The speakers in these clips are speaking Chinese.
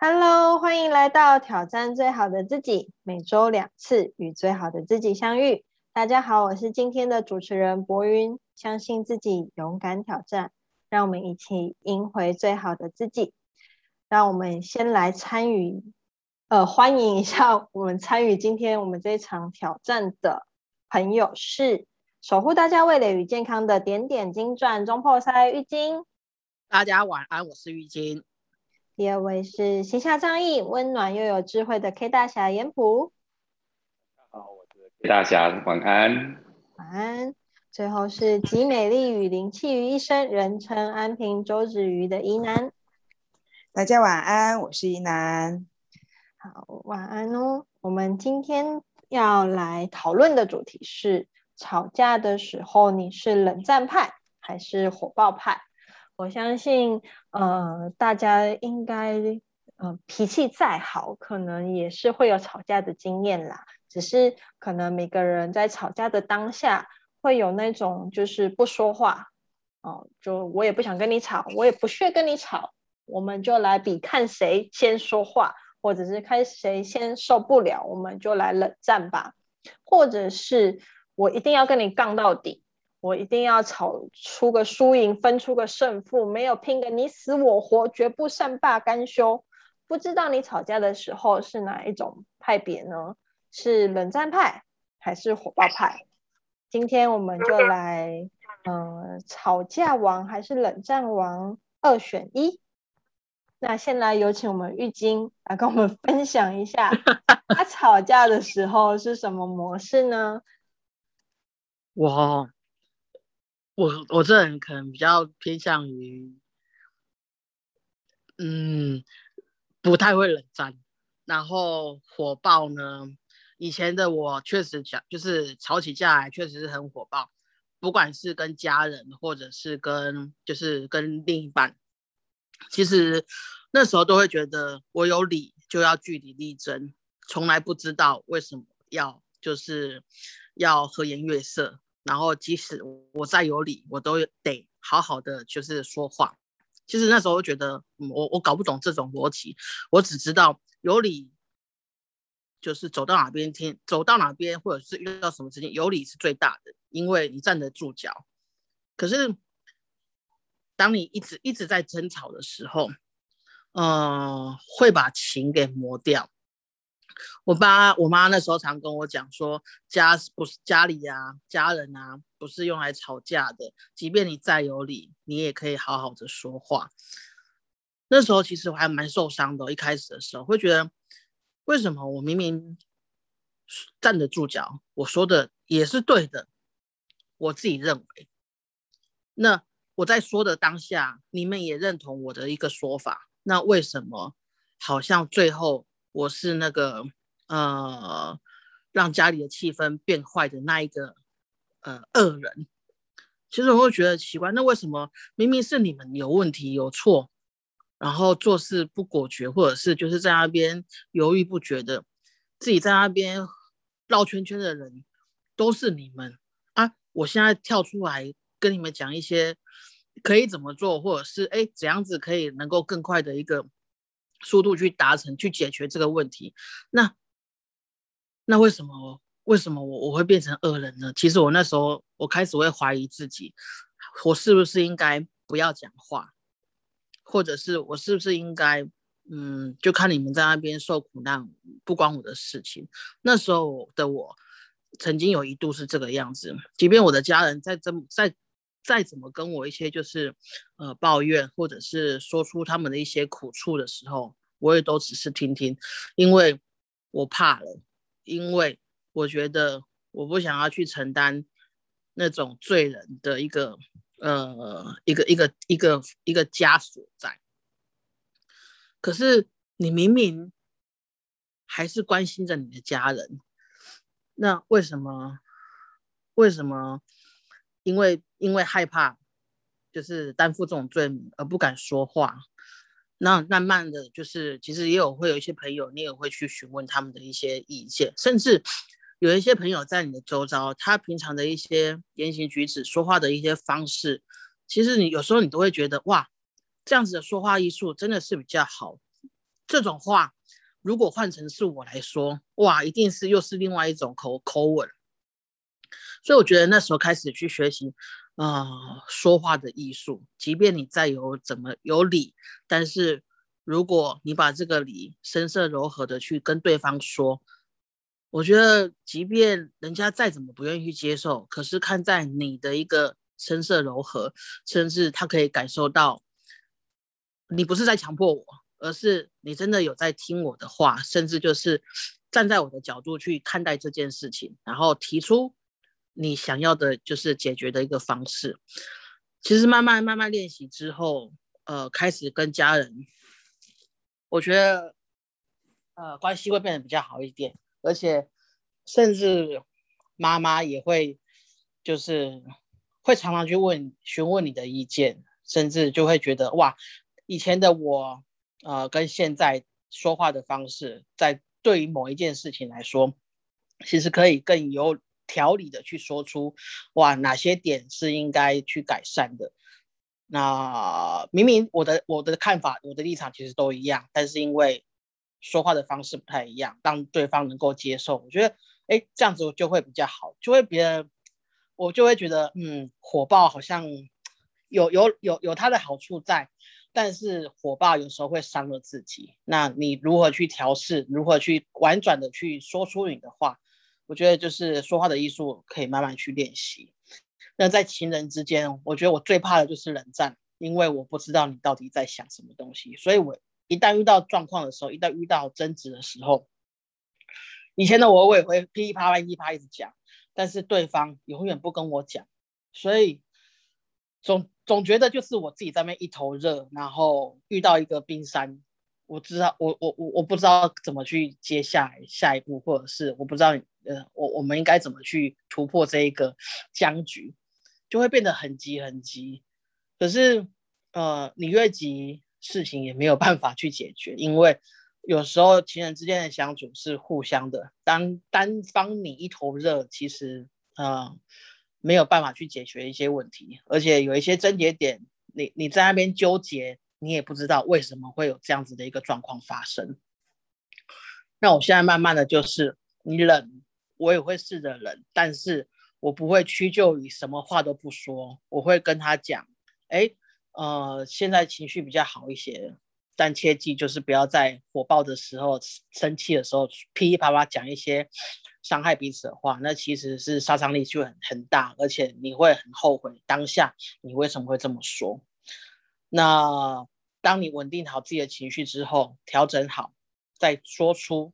Hello，欢迎来到挑战最好的自己，每周两次与最好的自己相遇。大家好，我是今天的主持人博云。相信自己，勇敢挑战，让我们一起赢回最好的自己。让我们先来参与，呃，欢迎一下我们参与今天我们这场挑战的朋友是守护大家味蕾与健康的点点金钻中破塞浴巾。大家晚安，我是浴巾。第二位是形象仗义、温暖又有智慧的 K 大侠严普。好，我是 K 大侠，晚安。晚安。最后是集美丽与灵气于一身，人称安平周子瑜的宜南。大家晚安，我是宜南。好，晚安哦。我们今天要来讨论的主题是：吵架的时候，你是冷战派还是火爆派？我相信，呃，大家应该，呃，脾气再好，可能也是会有吵架的经验啦。只是可能每个人在吵架的当下，会有那种就是不说话，哦，就我也不想跟你吵，我也不屑跟你吵，我们就来比看谁先说话，或者是看谁先受不了，我们就来冷战吧。或者是我一定要跟你杠到底。我一定要吵出个输赢，分出个胜负，没有拼个你死我活，绝不善罢甘休。不知道你吵架的时候是哪一种派别呢？是冷战派还是火爆派？今天我们就来，嗯，吵架王还是冷战王，二选一。那先来有请我们玉晶来跟我们分享一下，他吵架的时候是什么模式呢？我。我我这人可能比较偏向于，嗯，不太会冷战，然后火爆呢。以前的我确实讲，就是吵起架来确实是很火爆，不管是跟家人或者是跟就是跟另一半，其实那时候都会觉得我有理就要据理力争，从来不知道为什么要就是要和颜悦色。然后，即使我再有理，我都得好好的就是说话。其实那时候觉得，我我搞不懂这种逻辑，我只知道有理就是走到哪边听，走到哪边或者是遇到什么事情，有理是最大的，因为你站得住脚。可是，当你一直一直在争吵的时候，嗯，会把情给磨掉。我爸我妈那时候常跟我讲说，家不是家里啊，家人啊，不是用来吵架的。即便你再有理，你也可以好好的说话。那时候其实我还蛮受伤的，一开始的时候会觉得，为什么我明明站得住脚，我说的也是对的，我自己认为，那我在说的当下，你们也认同我的一个说法，那为什么好像最后？我是那个呃，让家里的气氛变坏的那一个呃恶人。其实我会觉得奇怪，那为什么明明是你们有问题有错，然后做事不果决，或者是就是在那边犹豫不决的，自己在那边绕圈圈的人都是你们啊？我现在跳出来跟你们讲一些可以怎么做，或者是哎怎样子可以能够更快的一个。速度去达成去解决这个问题，那那为什么为什么我我会变成恶人呢？其实我那时候我开始会怀疑自己，我是不是应该不要讲话，或者是我是不是应该嗯，就看你们在那边受苦难不关我的事情。那时候的我曾经有一度是这个样子，即便我的家人在这在。再怎么跟我一些就是呃抱怨，或者是说出他们的一些苦处的时候，我也都只是听听，因为我怕了，因为我觉得我不想要去承担那种罪人的一个呃一个一个一个一个枷锁在。可是你明明还是关心着你的家人，那为什么为什么？因为因为害怕，就是担负这种罪名而不敢说话。那慢慢的就是，其实也有会有一些朋友，你也会去询问他们的一些意见，甚至有一些朋友在你的周遭，他平常的一些言行举止、说话的一些方式，其实你有时候你都会觉得哇，这样子的说话艺术真的是比较好，这种话，如果换成是我来说，哇，一定是又是另外一种口口吻。所以我觉得那时候开始去学习啊说话的艺术，即便你再有怎么有理，但是如果你把这个理声色柔和的去跟对方说，我觉得即便人家再怎么不愿意去接受，可是看在你的一个声色柔和，甚至他可以感受到你不是在强迫我，而是你真的有在听我的话，甚至就是站在我的角度去看待这件事情，然后提出。你想要的就是解决的一个方式。其实慢慢慢慢练习之后，呃，开始跟家人，我觉得，呃，关系会变得比较好一点，而且甚至妈妈也会，就是会常常去问询问你的意见，甚至就会觉得哇，以前的我，呃，跟现在说话的方式，在对于某一件事情来说，其实可以更有。条理的去说出，哇，哪些点是应该去改善的？那明明我的我的看法、我的立场其实都一样，但是因为说话的方式不太一样，让对方能够接受，我觉得，哎，这样子就会比较好，就会别人我就会觉得，嗯，火爆好像有有有有它的好处在，但是火爆有时候会伤了自己。那你如何去调试？如何去婉转的去说出你的话？我觉得就是说话的艺术可以慢慢去练习。那在情人之间，我觉得我最怕的就是冷战，因为我不知道你到底在想什么东西。所以我一旦遇到状况的时候，一旦遇到争执的时候，以前的我我也会噼里啪啦、噼里啪一直讲，但是对方永远不跟我讲，所以总总觉得就是我自己在那一头热，然后遇到一个冰山。我知道，我我我我不知道怎么去接下来下一步，或者是我不知道，呃，我我们应该怎么去突破这一个僵局，就会变得很急很急。可是，呃，你越急，事情也没有办法去解决，因为有时候情人之间的相处是互相的，当单方你一头热，其实呃没有办法去解决一些问题，而且有一些症结点，你你在那边纠结。你也不知道为什么会有这样子的一个状况发生。那我现在慢慢的就是，你冷，我也会试着冷，但是我不会屈就于什么话都不说，我会跟他讲，哎，呃，现在情绪比较好一些，但切记就是不要在火爆的时候、生气的时候噼里啪啦讲一些伤害彼此的话，那其实是杀伤力就很很大，而且你会很后悔当下你为什么会这么说。那当你稳定好自己的情绪之后，调整好，再说出，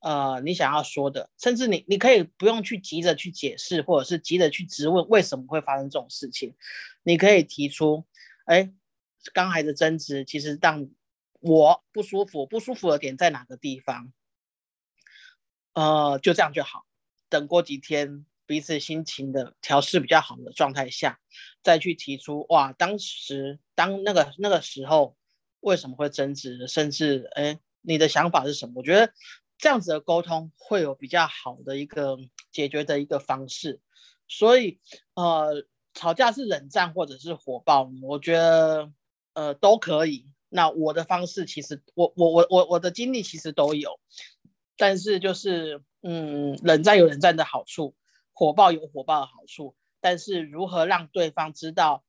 呃，你想要说的，甚至你你可以不用去急着去解释，或者是急着去质问为什么会发生这种事情，你可以提出，哎，刚才的争执其实让我不舒服，不舒服的点在哪个地方？呃，就这样就好，等过几天。彼此心情的调试比较好的状态下，再去提出哇，当时当那个那个时候为什么会争执，甚至哎，你的想法是什么？我觉得这样子的沟通会有比较好的一个解决的一个方式。所以呃，吵架是冷战或者是火爆，我觉得呃都可以。那我的方式其实我我我我我的经历其实都有，但是就是嗯，冷战有冷战的好处。火爆有火爆的好处，但是如何让对方知道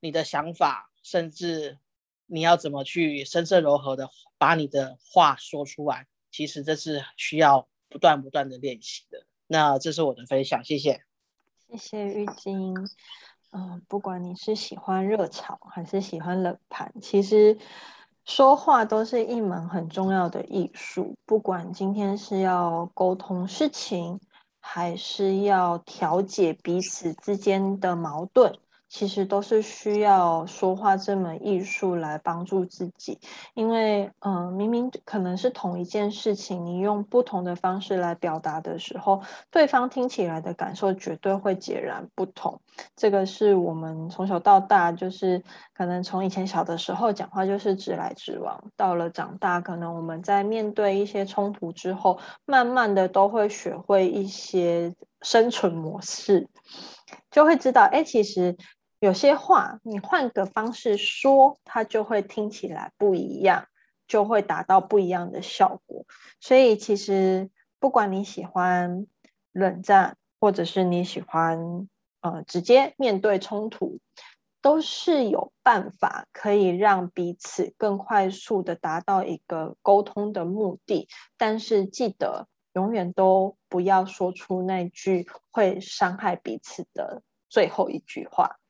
你的想法，甚至你要怎么去声色柔和的把你的话说出来，其实这是需要不断不断的练习的。那这是我的分享，谢谢。谢谢玉晶。嗯，不管你是喜欢热炒还是喜欢冷盘，其实说话都是一门很重要的艺术。不管今天是要沟通事情。还是要调解彼此之间的矛盾。其实都是需要说话这门艺术来帮助自己，因为嗯，明明可能是同一件事情，你用不同的方式来表达的时候，对方听起来的感受绝对会截然不同。这个是我们从小到大，就是可能从以前小的时候讲话就是直来直往，到了长大，可能我们在面对一些冲突之后，慢慢的都会学会一些生存模式，就会知道，哎，其实。有些话你换个方式说，它就会听起来不一样。就会达到不一样的效果。所以其实不管你喜欢冷战，或者是你喜欢呃直接面对冲突，都是有办法可以让彼此更快速的达到一个沟通的目的。但是记得永远都不要说出那句会伤害彼此的最后一句话。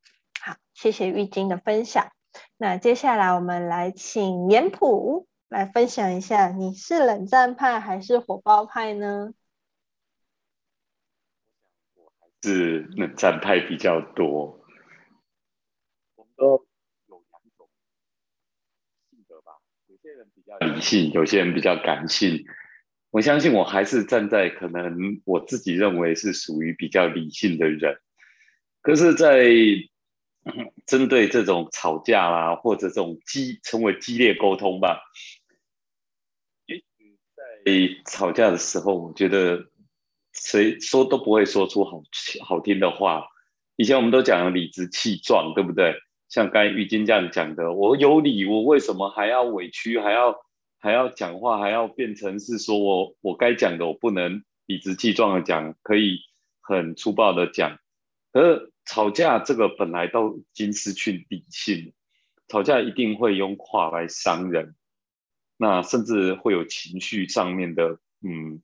谢谢玉晶的分享。那接下来我们来请年普来分享一下，你是冷战派还是火爆派呢？我还是冷战派比较多。我们都有两种性格吧，有些人比较理性，有些人比较感性。我相信我还是站在可能我自己认为是属于比较理性的人，可是，在 针对这种吵架啦，或者这种激称为激烈沟通吧，在吵架的时候，我觉得谁说都不会说出好好听的话。以前我们都讲理直气壮，对不对？像刚才玉金这样讲的，我有理，我为什么还要委屈，还要还要讲话，还要变成是说我我该讲的，我不能理直气壮的讲，可以很粗暴的讲，可是。吵架这个本来都已经失去理性，吵架一定会用话来伤人，那甚至会有情绪上面的嗯，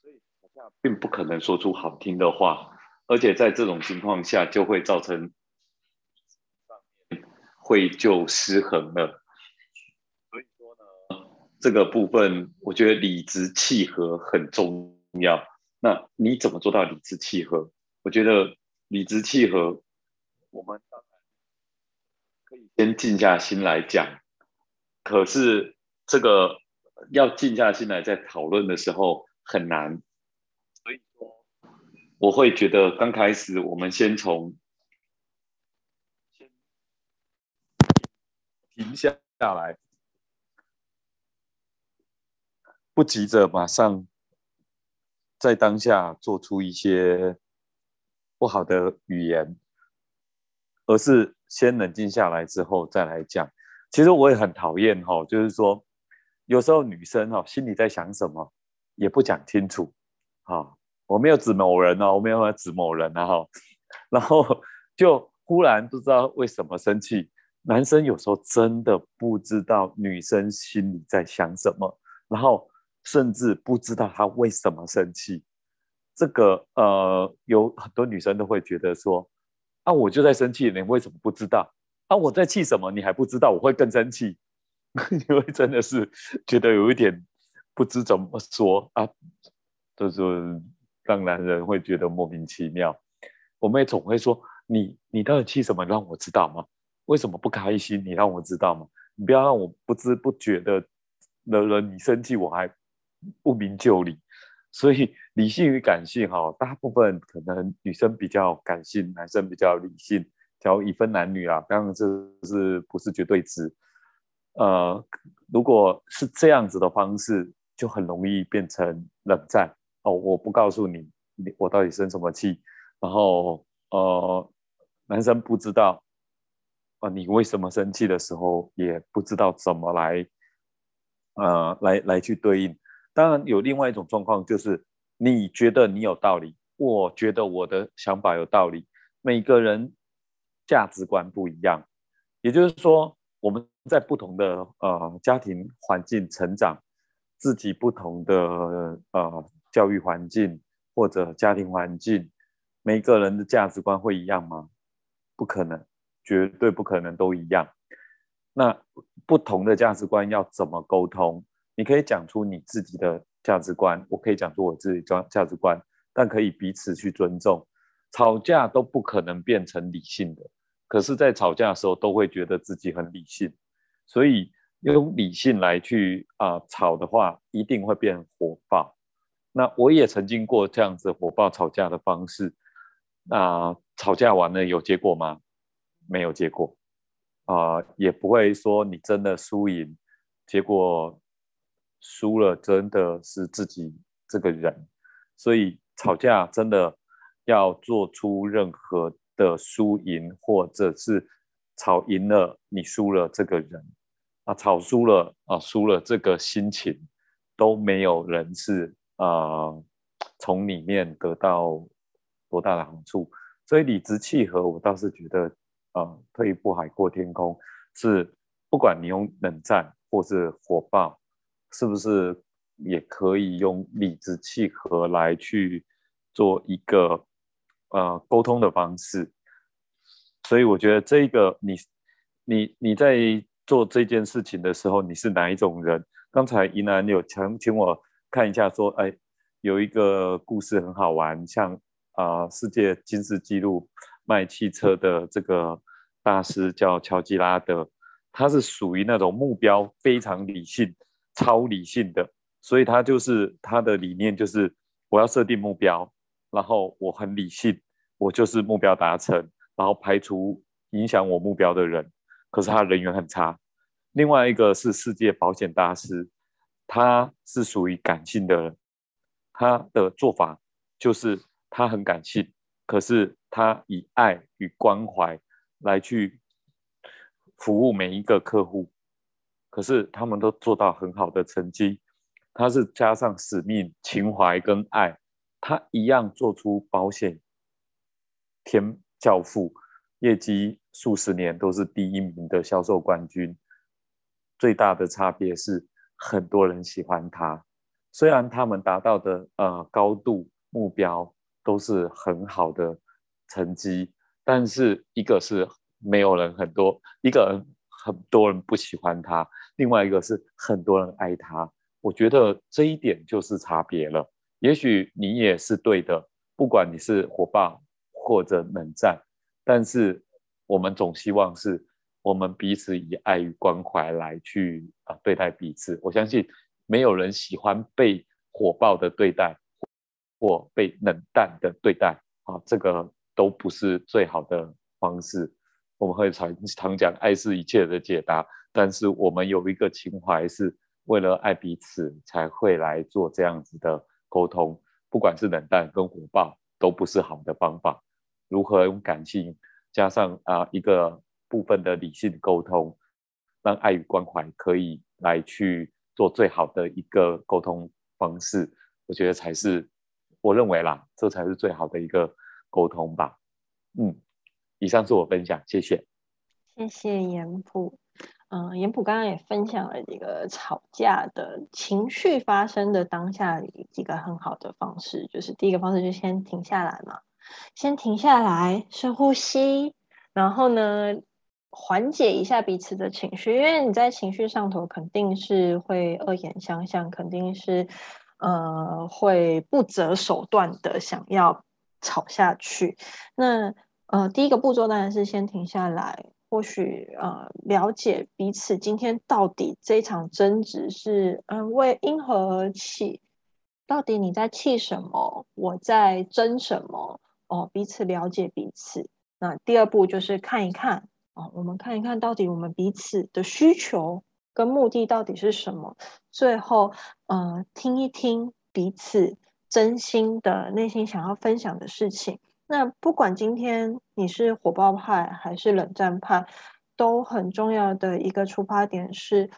所以吵架并不可能说出好听的话，而且在这种情况下就会造成会就失衡了。所以说呢，这个部分我觉得理直气和很重要。那你怎么做到理直气和？我觉得理直气和，我们可以先静下心来讲。可是这个要静下心来再讨论的时候很难，所以说我会觉得刚开始我们先从先停下下来，不急着马上在当下做出一些。不好的语言，而是先冷静下来之后再来讲。其实我也很讨厌哈，就是说有时候女生哈心里在想什么也不讲清楚。哈，我没有指某人哦，我没有指某人啊哈。然后就忽然不知道为什么生气。男生有时候真的不知道女生心里在想什么，然后甚至不知道他为什么生气。这个呃，有很多女生都会觉得说，啊，我就在生气，你为什么不知道？啊，我在气什么，你还不知道？我会更生气，因为真的是觉得有一点不知怎么说啊，就是让男人会觉得莫名其妙。我们也总会说，你你到底气什么？让我知道吗？为什么不开心？你让我知道吗？你不要让我不知不觉的惹了你生气，我还不明就里。所以理性与感性，哈，大部分可能女生比较感性，男生比较理性，要一分男女啊，当然这是不是绝对值？呃，如果是这样子的方式，就很容易变成冷战哦。我不告诉你，你我到底生什么气，然后呃，男生不知道啊，你为什么生气的时候，也不知道怎么来，呃，来来去对应。当然有另外一种状况，就是你觉得你有道理，我觉得我的想法有道理。每个人价值观不一样，也就是说，我们在不同的呃家庭环境成长，自己不同的呃教育环境或者家庭环境，每个人的价值观会一样吗？不可能，绝对不可能都一样。那不同的价值观要怎么沟通？你可以讲出你自己的价值观，我可以讲出我自己价价值观，但可以彼此去尊重。吵架都不可能变成理性的，可是，在吵架的时候都会觉得自己很理性，所以用理性来去啊吵的话，一定会变火爆。那我也曾经过这样子火爆吵架的方式，那吵架完了有结果吗？没有结果啊，也不会说你真的输赢，结果。输了真的是自己这个人，所以吵架真的要做出任何的输赢，或者是吵赢了你输了这个人，啊，吵输了啊，输了，这个心情都没有人是啊从里面得到多大的好处。所以理直气和，我倒是觉得啊，退一步海阔天空是不管你用冷战或是火爆，是不是也可以用理直气和来去做一个呃沟通的方式。所以我觉得这个你你你在做这件事情的时候，你是哪一种人？刚才宜南有请请我看一下，说哎，有一个故事很好玩，像啊世界金氏纪录卖汽车的这个大师叫乔吉拉德，他是属于那种目标非常理性、超理性的，所以他就是他的理念就是我要设定目标，然后我很理性，我就是目标达成，然后排除影响我目标的人。可是他人缘很差。另外一个是世界保险大师，他是属于感性的人，他的做法就是他很感性，可是他以爱与关怀来去服务每一个客户，可是他们都做到很好的成绩。他是加上使命、情怀跟爱，他一样做出保险天教父。业绩数十年都是第一名的销售冠军，最大的差别是很多人喜欢他。虽然他们达到的呃高度目标都是很好的成绩，但是一个是没有人很多，一个人很多人不喜欢他，另外一个是很多人爱他。我觉得这一点就是差别了。也许你也是对的，不管你是火爆或者冷战。但是我们总希望是我们彼此以爱与关怀来去啊对待彼此。我相信没有人喜欢被火爆的对待或被冷淡的对待啊，这个都不是最好的方式。我们会常常讲爱是一切的解答，但是我们有一个情怀，是为了爱彼此才会来做这样子的沟通。不管是冷淡跟火爆，都不是好的方法。如何用感性加上啊一个部分的理性沟通，让爱与关怀可以来去做最好的一个沟通方式，我觉得才是我认为啦，这才是最好的一个沟通吧。嗯，以上是我分享，谢谢。谢谢严普。嗯，严普刚刚也分享了几个吵架的情绪发生的当下几个很好的方式，就是第一个方式就先停下来嘛。先停下来，深呼吸，然后呢，缓解一下彼此的情绪。因为你在情绪上头，肯定是会恶言相向，肯定是呃会不择手段的想要吵下去。那呃，第一个步骤当然是先停下来，或许呃了解彼此今天到底这场争执是嗯为因何而起，到底你在气什么，我在争什么。哦，彼此了解彼此。那第二步就是看一看哦，我们看一看到底我们彼此的需求跟目的到底是什么。最后，呃，听一听彼此真心的内心想要分享的事情。那不管今天你是火爆派还是冷战派，都很重要的一个出发点是。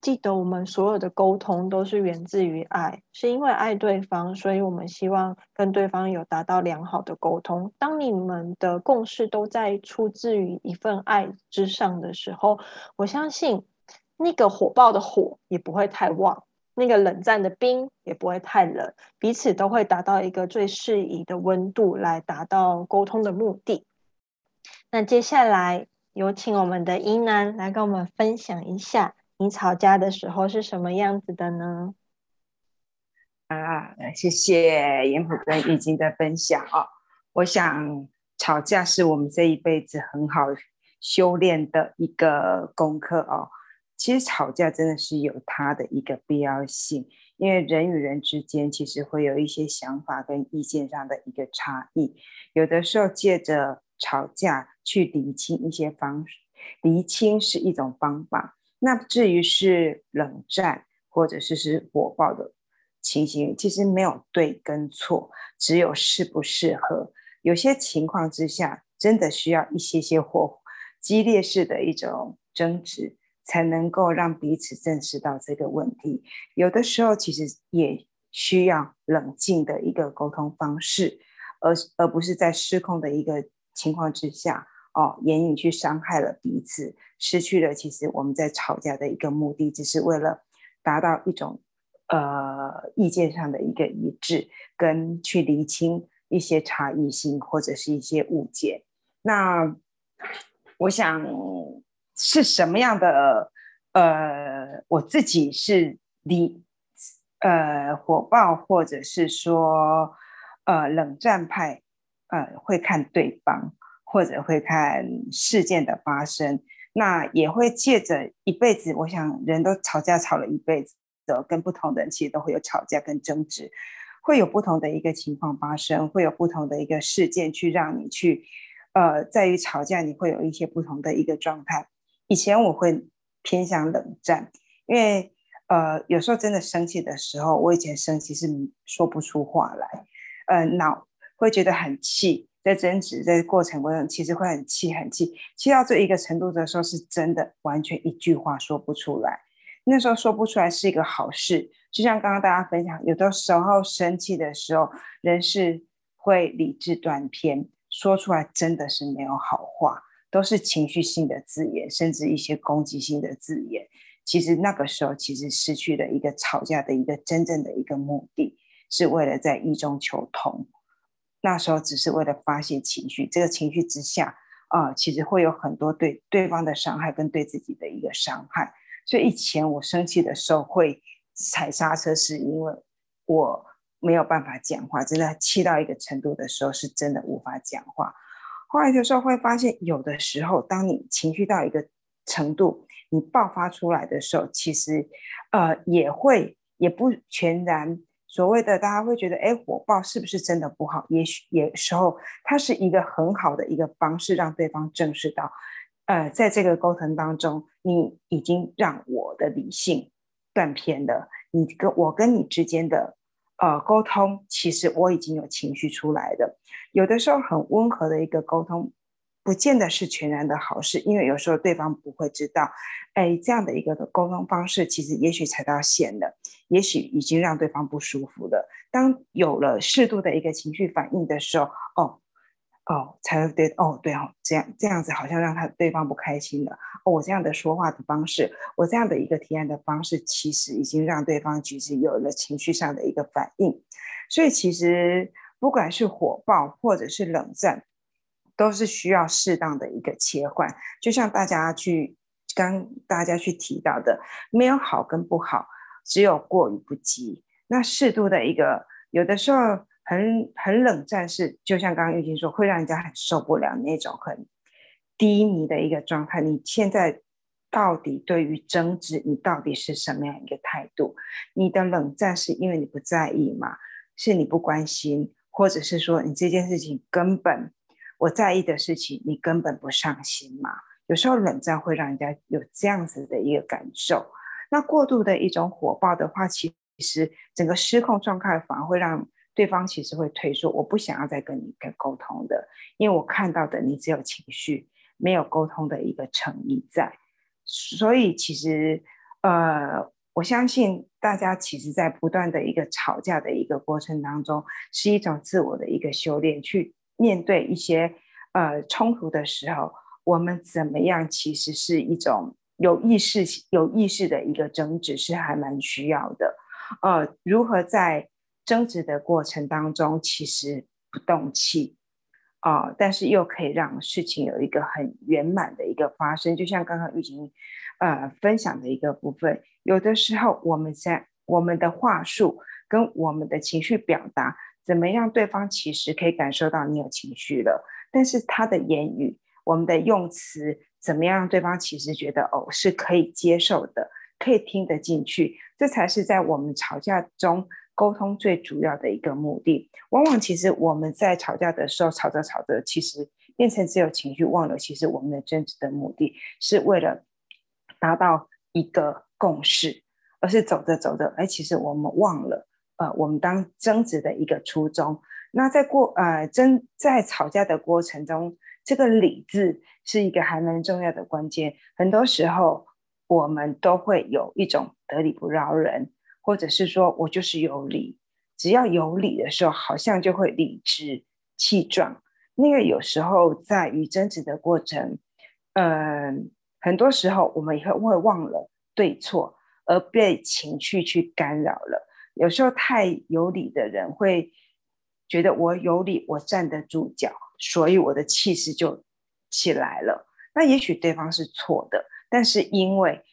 记得我们所有的沟通都是源自于爱，是因为爱对方，所以我们希望跟对方有达到良好的沟通。当你们的共识都在出自于一份爱之上的时候，我相信那个火爆的火也不会太旺，那个冷战的冰也不会太冷，彼此都会达到一个最适宜的温度来达到沟通的目的。那接下来有请我们的伊南来跟我们分享一下。你吵架的时候是什么样子的呢？啊，谢谢严普跟玉晶的分享啊！我想吵架是我们这一辈子很好修炼的一个功课哦。其实吵架真的是有它的一个必要性，因为人与人之间其实会有一些想法跟意见上的一个差异，有的时候借着吵架去理清一些方式，厘清是一种方法。那至于是冷战或者是是火爆的情形，其实没有对跟错，只有适不适合。有些情况之下，真的需要一些些火激烈式的一种争执，才能够让彼此正视到这个问题。有的时候其实也需要冷静的一个沟通方式，而而不是在失控的一个情况之下，哦，言语去伤害了彼此，失去了其实我们在吵架的一个目的，只是为了达到一种呃意见上的一个一致，跟去厘清一些差异性或者是一些误解。那我想是什么样的？呃，我自己是理呃火爆，或者是说呃冷战派，呃会看对方，或者会看事件的发生，那也会借着一辈子，我想人都吵架吵了一辈子的，跟不同的人其实都会有吵架跟争执，会有不同的一个情况发生，会有不同的一个事件去让你去。呃，在于吵架，你会有一些不同的一个状态。以前我会偏向冷战，因为呃，有时候真的生气的时候，我以前生气是说不出话来，呃，脑会觉得很气，在争执在过程过程，其实会很气很气，气到这一个程度的时候，是真的完全一句话说不出来。那时候说不出来是一个好事，就像刚刚大家分享，有的时候生气的时候，人是会理智断片。说出来真的是没有好话，都是情绪性的字眼，甚至一些攻击性的字眼。其实那个时候，其实失去了一个吵架的一个真正的一个目的，是为了在意中求同。那时候只是为了发泄情绪，这个情绪之下啊，其实会有很多对对方的伤害跟对自己的一个伤害。所以以前我生气的时候会踩刹车，是因为我。没有办法讲话，真的气到一个程度的时候，是真的无法讲话。后来的时候会发现，有的时候，当你情绪到一个程度，你爆发出来的时候，其实，呃，也会也不全然所谓的大家会觉得，哎，火爆是不是真的不好？也许有时候它是一个很好的一个方式，让对方正视到，呃，在这个沟通当中，你已经让我的理性断片了，你跟我跟你之间的。呃，沟通其实我已经有情绪出来的，有的时候很温和的一个沟通，不见得是全然的好事，因为有时候对方不会知道，哎，这样的一个沟通方式，其实也许踩到线了，也许已经让对方不舒服了。当有了适度的一个情绪反应的时候，哦。哦，才会对哦，对哦，这样这样子好像让他对方不开心了。哦，我这样的说话的方式，我这样的一个提案的方式，其实已经让对方其实有了情绪上的一个反应。所以其实不管是火爆或者是冷战，都是需要适当的一个切换。就像大家去刚大家去提到的，没有好跟不好，只有过与不及。那适度的一个，有的时候。很很冷战是，就像刚刚玉晶说，会让人家很受不了那种很低迷的一个状态。你现在到底对于争执，你到底是什么样一个态度？你的冷战是因为你不在意吗？是你不关心，或者是说你这件事情根本我在意的事情，你根本不上心嘛？有时候冷战会让人家有这样子的一个感受。那过度的一种火爆的话，其实整个失控状态反而会让。对方其实会退缩，我不想要再跟你跟沟通的，因为我看到的你只有情绪，没有沟通的一个诚意在。所以其实，呃，我相信大家其实，在不断的一个吵架的一个过程当中，是一种自我的一个修炼，去面对一些呃冲突的时候，我们怎么样，其实是一种有意识、有意识的一个争执，是还蛮需要的。呃，如何在争执的过程当中，其实不动气啊，但是又可以让事情有一个很圆满的一个发生。就像刚刚玉琴呃分享的一个部分，有的时候我们在我们的话术跟我们的情绪表达，怎么样对方其实可以感受到你有情绪了，但是他的言语，我们的用词怎么样让对方其实觉得哦是可以接受的，可以听得进去，这才是在我们吵架中。沟通最主要的一个目的，往往其实我们在吵架的时候，吵着吵着，其实变成只有情绪，忘了其实我们的争执的目的是为了达到一个共识，而是走着走着，哎，其实我们忘了，呃，我们当争执的一个初衷。那在过呃争在吵架的过程中，这个理智是一个还蛮重要的关键。很多时候，我们都会有一种得理不饶人，或者是说我就是有理，只要有理的时候，好像就会理直气壮。那个有时候在与争执的过程，嗯，很多时候我们也会会忘了对错，而被情绪去干扰了。有时候太有理的人会觉得我有理，我站得住脚，所以我的气势就起来了。那也许对方是错的，但是因为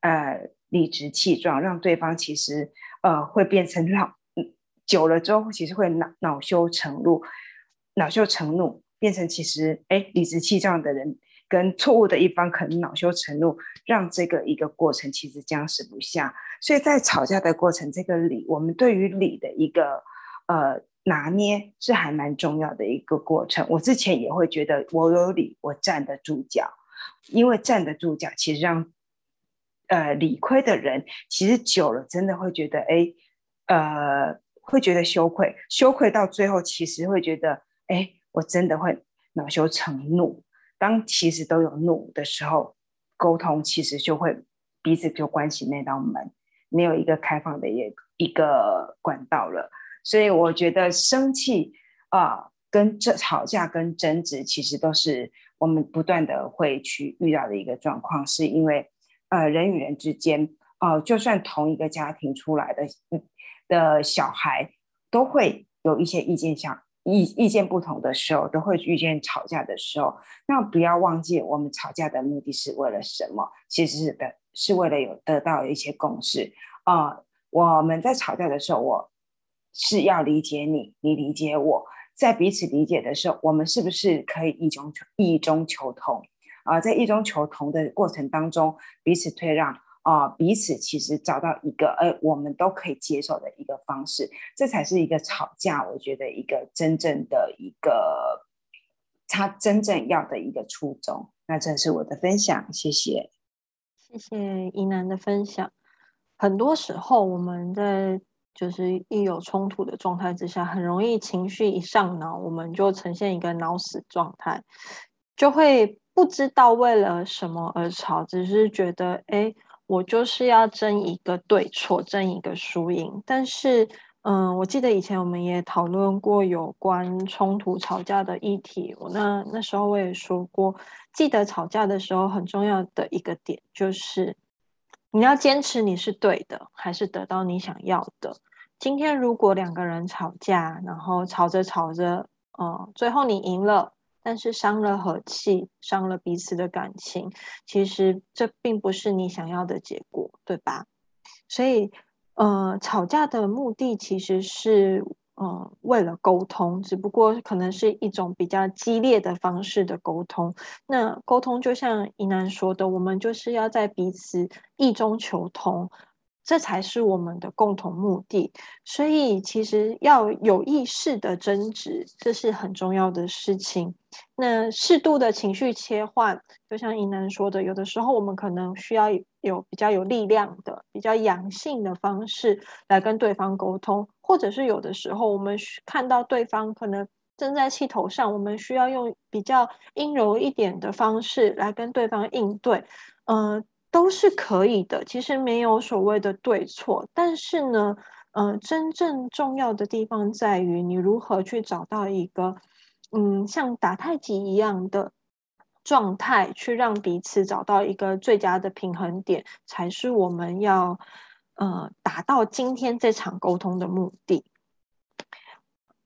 呃理直气壮，让对方其实呃会变成恼，久了之后其实会恼恼羞成怒。恼羞成怒，变成其实哎理直气壮的人，跟错误的一方可能恼羞成怒，让这个一个过程其实僵持不下。所以在吵架的过程，这个理，我们对于理的一个呃拿捏是还蛮重要的一个过程。我之前也会觉得我有理，我站得住脚，因为站得住脚，其实让呃理亏的人，其实久了真的会觉得哎呃会觉得羞愧，羞愧到最后其实会觉得。哎，我真的会恼羞成怒。当其实都有怒的时候，沟通其实就会彼此就关起那道门，没有一个开放的一一个管道了。所以我觉得生气啊，跟这吵架跟争执，其实都是我们不断的会去遇到的一个状况，是因为呃人与人之间哦，就算同一个家庭出来的的小孩，都会有一些意见相。意意见不同的时候，都会遇见吵架的时候。那不要忘记，我们吵架的目的是为了什么？其实是的，是为了有得到一些共识啊。我们在吵架的时候，我是要理解你，你理解我，在彼此理解的时候，我们是不是可以以中以中求同啊？在意中求同的过程当中，彼此退让。啊，彼此其实找到一个，呃，我们都可以接受的一个方式，这才是一个吵架，我觉得一个真正的一个他真正要的一个初衷。那这是我的分享，谢谢，谢谢怡南的分享。很多时候我们在就是一有冲突的状态之下，很容易情绪一上脑，我们就呈现一个脑死状态，就会不知道为了什么而吵，只是觉得哎。我就是要争一个对错，争一个输赢。但是，嗯，我记得以前我们也讨论过有关冲突、吵架的议题。我那那时候我也说过，记得吵架的时候很重要的一个点就是，你要坚持你是对的，还是得到你想要的。今天如果两个人吵架，然后吵着吵着，嗯，最后你赢了。但是伤了和气，伤了彼此的感情，其实这并不是你想要的结果，对吧？所以，呃，吵架的目的其实是，呃，为了沟通，只不过可能是一种比较激烈的方式的沟通。那沟通就像怡南说的，我们就是要在彼此意中求同。这才是我们的共同目的，所以其实要有意识的争执，这是很重要的事情。那适度的情绪切换，就像尹南说的，有的时候我们可能需要有比较有力量的、比较阳性的方式来跟对方沟通，或者是有的时候我们看到对方可能正在气头上，我们需要用比较阴柔一点的方式来跟对方应对，嗯。都是可以的，其实没有所谓的对错，但是呢，嗯，真正重要的地方在于你如何去找到一个，嗯，像打太极一样的状态，去让彼此找到一个最佳的平衡点，才是我们要，呃，达到今天这场沟通的目的。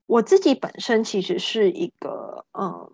我自己本身其实是一个，嗯，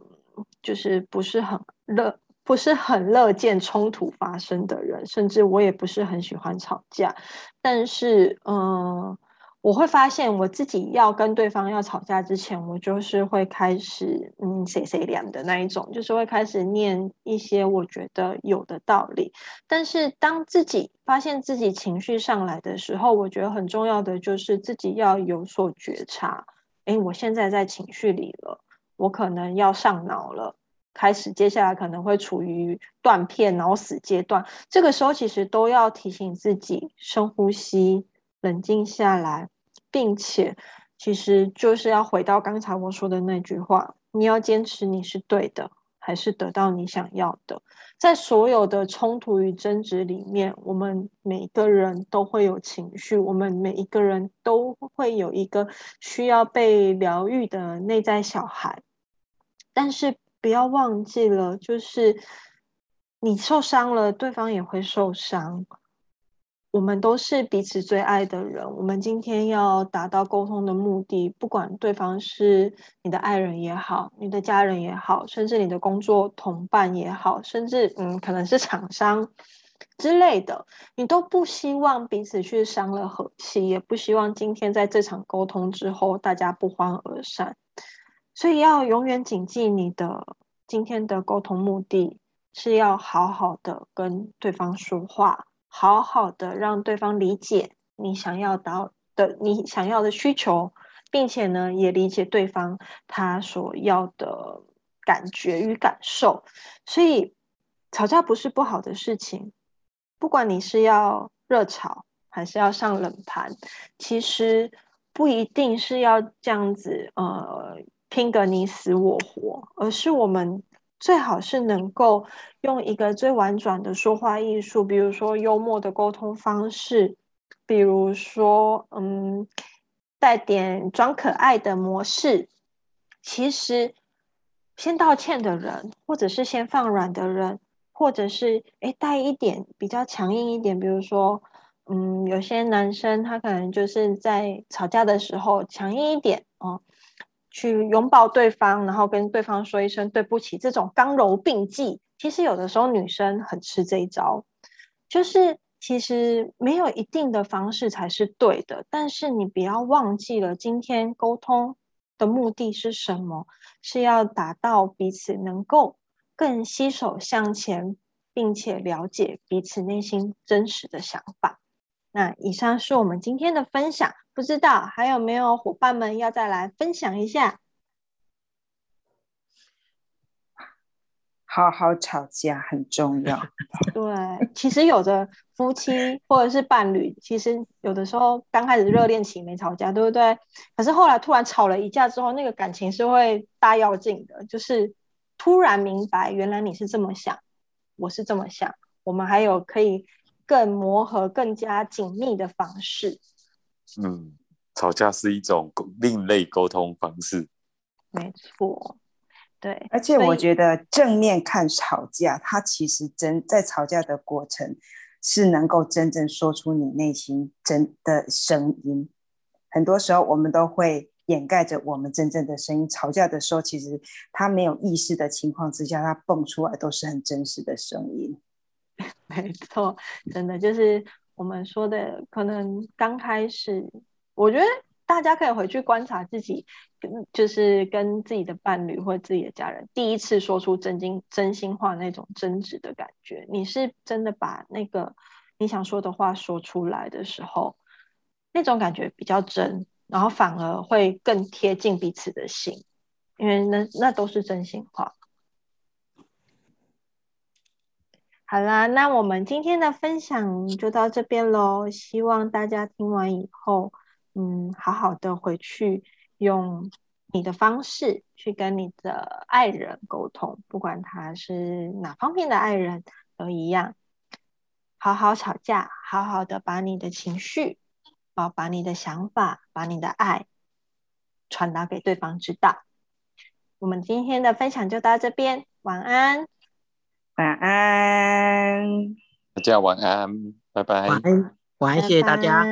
就是不是很乐。不是很乐见冲突发生的人，甚至我也不是很喜欢吵架。但是，嗯，我会发现我自己要跟对方要吵架之前，我就是会开始，嗯，谁谁凉的那一种，就是会开始念一些我觉得有的道理。但是，当自己发现自己情绪上来的时候，我觉得很重要的就是自己要有所觉察。哎，我现在在情绪里了，我可能要上脑了。开始，接下来可能会处于断片、脑死阶段。这个时候，其实都要提醒自己深呼吸，冷静下来，并且，其实就是要回到刚才我说的那句话：你要坚持你是对的，还是得到你想要的？在所有的冲突与争执里面，我们每个人都会有情绪，我们每一个人都会有一个需要被疗愈的内在小孩。但是不要忘记了，就是你受伤了，对方也会受伤。我们都是彼此最爱的人。我们今天要达到沟通的目的，不管对方是你的爱人也好，你的家人也好，甚至你的工作同伴也好，甚至嗯，可能是厂商之类的，你都不希望彼此去伤了和气，也不希望今天在这场沟通之后大家不欢而散。所以要永远谨记，你的今天的沟通目的是要好好的跟对方说话。好好的让对方理解你想要到的你想要的需求，并且呢，也理解对方他所要的感觉与感受。所以，吵架不是不好的事情。不管你是要热吵还是要上冷盘，其实不一定是要这样子呃拼个你死我活，而是我们。最好是能够用一个最婉转的说话艺术，比如说幽默的沟通方式，比如说嗯，带点装可爱的模式。其实，先道歉的人，或者是先放软的人，或者是哎带一点比较强硬一点，比如说嗯，有些男生他可能就是在吵架的时候强硬一点哦。去拥抱对方，然后跟对方说一声对不起，这种刚柔并济，其实有的时候女生很吃这一招。就是其实没有一定的方式才是对的，但是你不要忘记了，今天沟通的目的是什么？是要达到彼此能够更携手向前，并且了解彼此内心真实的想法。那以上是我们今天的分享。不知道还有没有伙伴们要再来分享一下？好好吵架很重要。对，其实有的夫妻或者是伴侣，其实有的时候刚开始热恋期没吵架，对不对？可是后来突然吵了一架之后，那个感情是会大要进的，就是突然明白原来你是这么想，我是这么想，我们还有可以更磨合、更加紧密的方式。嗯，吵架是一种另类沟通方式，没错，对。而且我觉得正面看吵架，它其实真在吵架的过程是能够真正说出你内心真的声音。很多时候我们都会掩盖着我们真正的声音。吵架的时候，其实他没有意识的情况之下，他蹦出来都是很真实的声音。没错，真的就是。我们说的可能刚开始，我觉得大家可以回去观察自己，就是跟自己的伴侣或自己的家人第一次说出真心真心话那种争执的感觉。你是真的把那个你想说的话说出来的时候，那种感觉比较真，然后反而会更贴近彼此的心，因为那那都是真心话。好啦，那我们今天的分享就到这边喽。希望大家听完以后，嗯，好好的回去用你的方式去跟你的爱人沟通，不管他是哪方面的爱人，都一样。好好吵架，好好的把你的情绪，啊，把你的想法，把你的爱传达给对方知道。我们今天的分享就到这边，晚安。晚安，大家晚安，拜拜。晚安，晚安，谢谢大家。